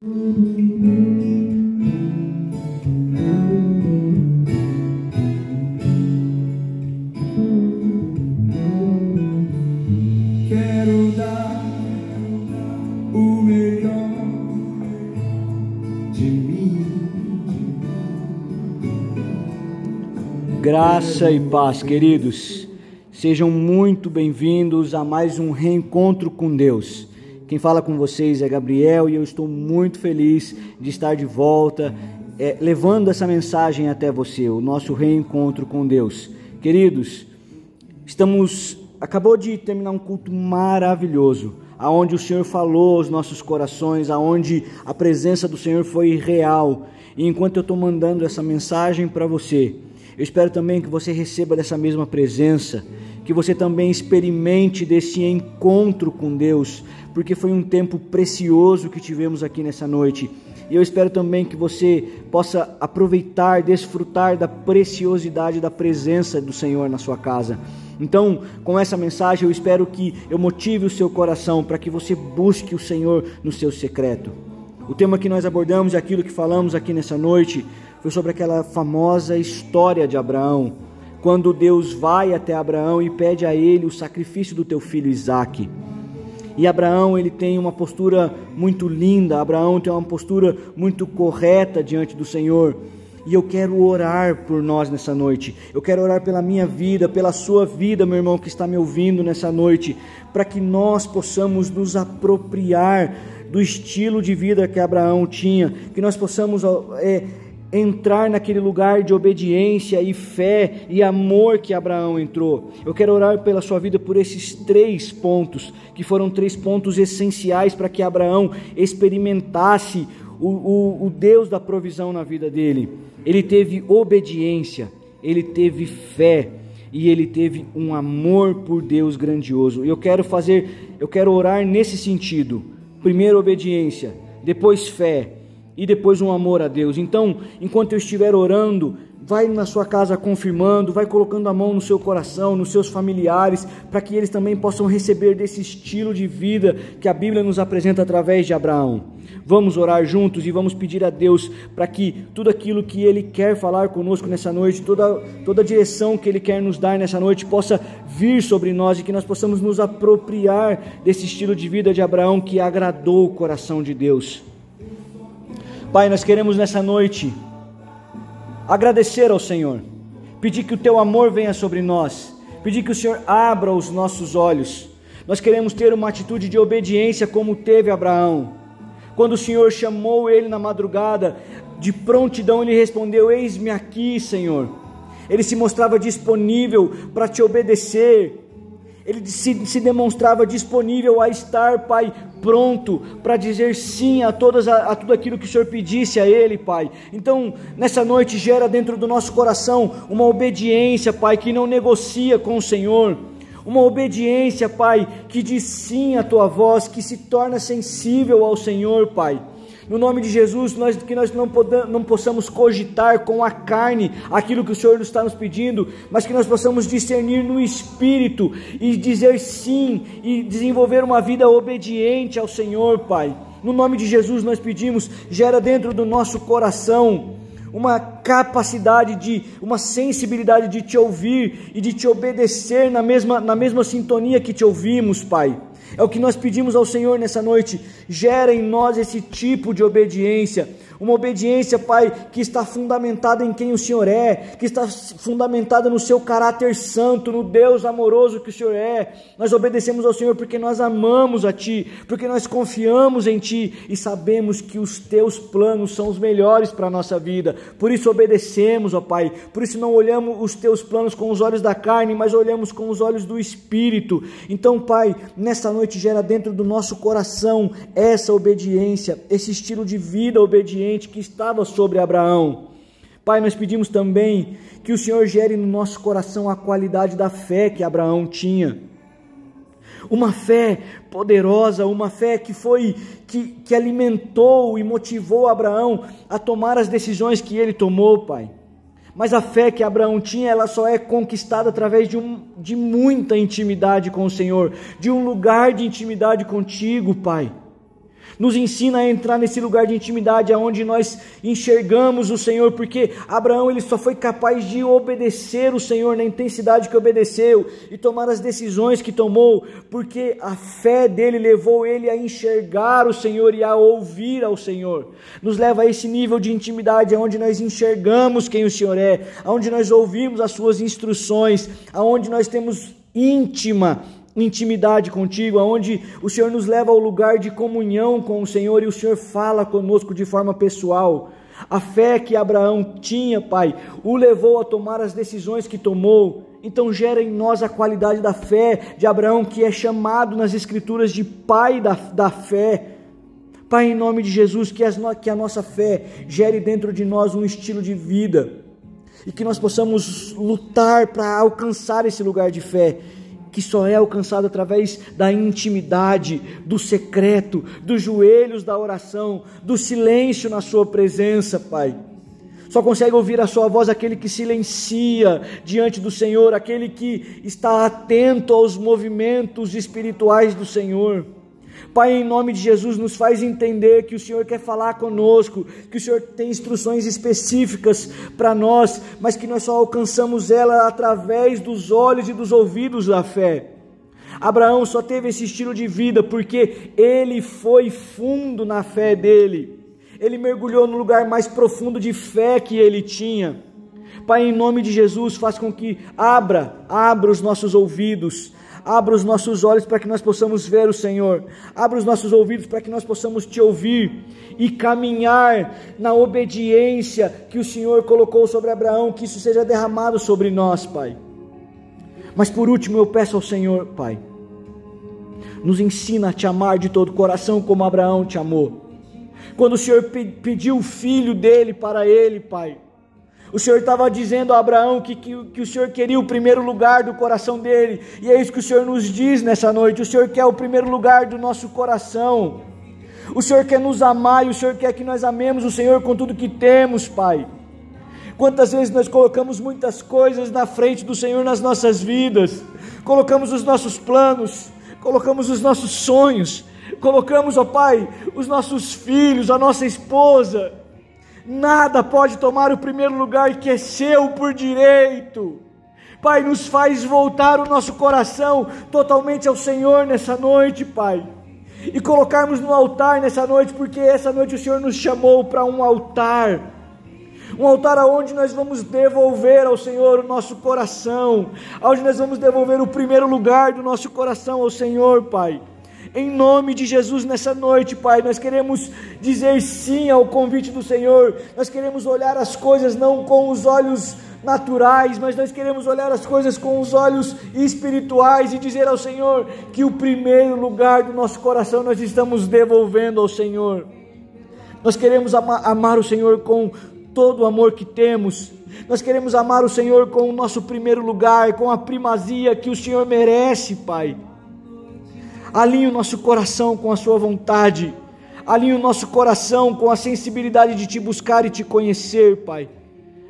Quero dar o melhor de mim. Graça e paz, queridos. Sejam muito bem-vindos a mais um reencontro com Deus. Quem fala com vocês é Gabriel e eu estou muito feliz de estar de volta, é, levando essa mensagem até você, o nosso reencontro com Deus. Queridos, estamos acabou de terminar um culto maravilhoso, aonde o Senhor falou aos nossos corações, aonde a presença do Senhor foi real. E enquanto eu estou mandando essa mensagem para você, eu espero também que você receba dessa mesma presença, que você também experimente desse encontro com Deus, porque foi um tempo precioso que tivemos aqui nessa noite. E eu espero também que você possa aproveitar, desfrutar da preciosidade da presença do Senhor na sua casa. Então, com essa mensagem, eu espero que eu motive o seu coração para que você busque o Senhor no seu secreto. O tema que nós abordamos, aquilo que falamos aqui nessa noite, foi sobre aquela famosa história de Abraão, quando Deus vai até Abraão e pede a ele o sacrifício do teu filho Isaque. E Abraão, ele tem uma postura muito linda, Abraão tem uma postura muito correta diante do Senhor. E eu quero orar por nós nessa noite. Eu quero orar pela minha vida, pela sua vida, meu irmão que está me ouvindo nessa noite, para que nós possamos nos apropriar do estilo de vida que Abraão tinha, que nós possamos é, entrar naquele lugar de obediência e fé e amor que Abraão entrou. Eu quero orar pela sua vida por esses três pontos, que foram três pontos essenciais para que Abraão experimentasse o, o, o Deus da provisão na vida dele. Ele teve obediência, ele teve fé e ele teve um amor por Deus grandioso. E eu quero fazer, eu quero orar nesse sentido. Primeiro obediência, depois fé e depois um amor a Deus. Então, enquanto eu estiver orando, vai na sua casa confirmando, vai colocando a mão no seu coração, nos seus familiares, para que eles também possam receber desse estilo de vida que a Bíblia nos apresenta através de Abraão. Vamos orar juntos e vamos pedir a Deus para que tudo aquilo que Ele quer falar conosco nessa noite, toda, toda a direção que Ele quer nos dar nessa noite, possa vir sobre nós e que nós possamos nos apropriar desse estilo de vida de Abraão que agradou o coração de Deus. Pai, nós queremos nessa noite agradecer ao Senhor, pedir que o teu amor venha sobre nós, pedir que o Senhor abra os nossos olhos. Nós queremos ter uma atitude de obediência como teve Abraão. Quando o Senhor chamou ele na madrugada, de prontidão ele respondeu: Eis-me aqui, Senhor. Ele se mostrava disponível para te obedecer, ele se, se, demonstrava disponível a estar, Pai, pronto para dizer sim a, todas, a, a, tudo aquilo que o Senhor pedisse a Ele, Pai. Então, nessa noite, gera dentro do nosso coração uma obediência, Pai, que não negocia com o Senhor. Uma obediência, Pai, que diz sim à tua voz, que se torna sensível ao Senhor, Pai. No nome de Jesus, nós, que nós não, podamos, não possamos cogitar com a carne aquilo que o Senhor está nos pedindo, mas que nós possamos discernir no Espírito e dizer sim e desenvolver uma vida obediente ao Senhor, Pai. No nome de Jesus nós pedimos, gera dentro do nosso coração uma capacidade de, uma sensibilidade de te ouvir e de te obedecer na mesma, na mesma sintonia que te ouvimos, Pai. É o que nós pedimos ao Senhor nessa noite. Gera em nós esse tipo de obediência uma obediência, Pai, que está fundamentada em quem o Senhor é, que está fundamentada no seu caráter santo, no Deus amoroso que o Senhor é. Nós obedecemos ao Senhor porque nós amamos a Ti, porque nós confiamos em Ti e sabemos que os Teus planos são os melhores para a nossa vida. Por isso obedecemos, ó Pai. Por isso não olhamos os Teus planos com os olhos da carne, mas olhamos com os olhos do Espírito. Então, Pai, nesta noite gera dentro do nosso coração essa obediência, esse estilo de vida obediente que estava sobre Abraão. Pai, nós pedimos também que o Senhor gere no nosso coração a qualidade da fé que Abraão tinha. Uma fé poderosa, uma fé que foi que, que alimentou e motivou Abraão a tomar as decisões que ele tomou, Pai. Mas a fé que Abraão tinha, ela só é conquistada através de, um, de muita intimidade com o Senhor, de um lugar de intimidade contigo, Pai. Nos ensina a entrar nesse lugar de intimidade aonde nós enxergamos o Senhor, porque Abraão ele só foi capaz de obedecer o Senhor na intensidade que obedeceu e tomar as decisões que tomou, porque a fé dele levou ele a enxergar o Senhor e a ouvir ao Senhor. Nos leva a esse nível de intimidade aonde nós enxergamos quem o Senhor é, aonde nós ouvimos as suas instruções, aonde nós temos íntima intimidade contigo, aonde o Senhor nos leva ao lugar de comunhão com o Senhor e o Senhor fala conosco de forma pessoal. A fé que Abraão tinha, Pai, o levou a tomar as decisões que tomou. Então gera em nós a qualidade da fé de Abraão, que é chamado nas Escrituras de pai da, da fé. Pai, em nome de Jesus, que, as, que a nossa fé gere dentro de nós um estilo de vida e que nós possamos lutar para alcançar esse lugar de fé que só é alcançado através da intimidade, do secreto, dos joelhos da oração, do silêncio na Sua presença, Pai. Só consegue ouvir a Sua voz aquele que silencia diante do Senhor, aquele que está atento aos movimentos espirituais do Senhor. Pai, em nome de Jesus, nos faz entender que o Senhor quer falar conosco, que o Senhor tem instruções específicas para nós, mas que nós só alcançamos ela através dos olhos e dos ouvidos da fé. Abraão só teve esse estilo de vida porque ele foi fundo na fé dele. Ele mergulhou no lugar mais profundo de fé que ele tinha. Pai, em nome de Jesus, faz com que abra, abra os nossos ouvidos, Abra os nossos olhos para que nós possamos ver o Senhor. Abra os nossos ouvidos para que nós possamos te ouvir e caminhar na obediência que o Senhor colocou sobre Abraão, que isso seja derramado sobre nós, Pai. Mas por último, eu peço ao Senhor, Pai, nos ensina a te amar de todo o coração como Abraão te amou. Quando o Senhor pediu o filho dele para ele, Pai, o Senhor estava dizendo a Abraão que, que, que, o Senhor queria o primeiro lugar do coração dele, e é isso que o Senhor nos diz nessa noite: o Senhor quer o primeiro lugar do nosso coração, o Senhor quer nos amar e o Senhor quer que nós amemos o Senhor com tudo que temos, Pai. Quantas vezes nós colocamos muitas coisas na frente do Senhor nas nossas vidas, colocamos os nossos planos, colocamos os nossos sonhos, colocamos, ó Pai, os nossos filhos, a nossa esposa, Nada pode tomar o primeiro lugar que é seu por direito. Pai, nos faz voltar o nosso coração totalmente ao Senhor nessa noite, Pai. E colocarmos no altar nessa noite, porque essa noite o Senhor nos chamou para um altar. Um altar aonde nós vamos devolver ao Senhor o nosso coração, aonde nós vamos devolver o primeiro lugar do nosso coração ao Senhor, Pai. Em nome de Jesus, nessa noite, Pai, nós queremos dizer sim ao convite do Senhor, nós queremos olhar as coisas não com os olhos naturais, mas nós queremos olhar as coisas com os olhos espirituais e dizer ao Senhor que o primeiro lugar do nosso coração nós estamos devolvendo ao Senhor. Nós queremos amar, amar o Senhor com todo o amor que temos, nós queremos amar o Senhor com o nosso primeiro lugar, com a primazia que o Senhor merece, Pai. Alinhe o nosso coração com a Sua vontade. Alinhe o nosso coração com a sensibilidade de te buscar e te conhecer, Pai.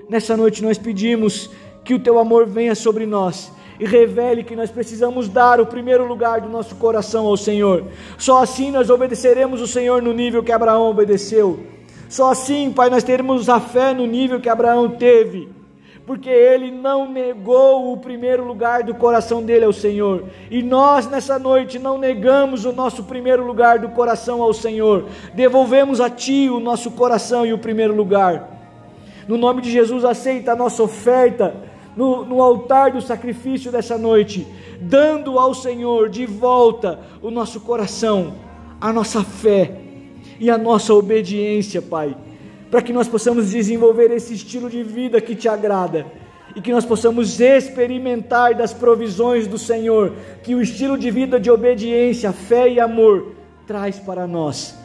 Nessa noite nós pedimos que o Teu amor venha sobre nós e revele que nós precisamos dar o primeiro lugar do nosso coração ao Senhor. Só assim nós obedeceremos o Senhor no nível que Abraão obedeceu. Só assim, Pai, nós teremos a fé no nível que Abraão teve porque ele não negou o primeiro lugar do coração dele ao Senhor. E nós nessa noite não negamos o nosso primeiro lugar do coração ao Senhor. Devolvemos a ti o nosso coração e o primeiro lugar. No nome de Jesus, aceita a nossa oferta no, no altar do sacrifício dessa noite, dando ao Senhor de volta o nosso coração, a nossa fé e a nossa obediência, Pai para que nós possamos desenvolver esse estilo de vida que te agrada e que nós possamos experimentar das provisões do Senhor, que o estilo de vida de obediência, fé e amor traz para nós.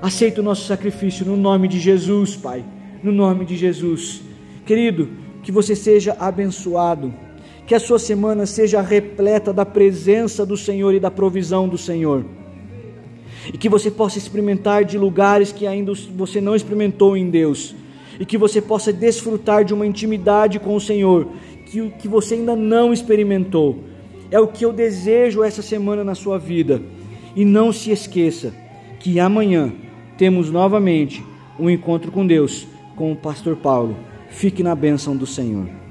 Aceita o nosso sacrifício no nome de Jesus, Pai, no nome de Jesus. Querido, que você seja abençoado, que a sua semana seja repleta da presença do Senhor e da provisão do Senhor e que você possa experimentar de lugares que ainda você não experimentou em Deus, e que você possa desfrutar de uma intimidade com o Senhor que, que você ainda não experimentou. É o que eu desejo essa semana na sua vida. E não se esqueça que amanhã temos novamente um encontro com Deus com o pastor Paulo. Fique na bênção do Senhor.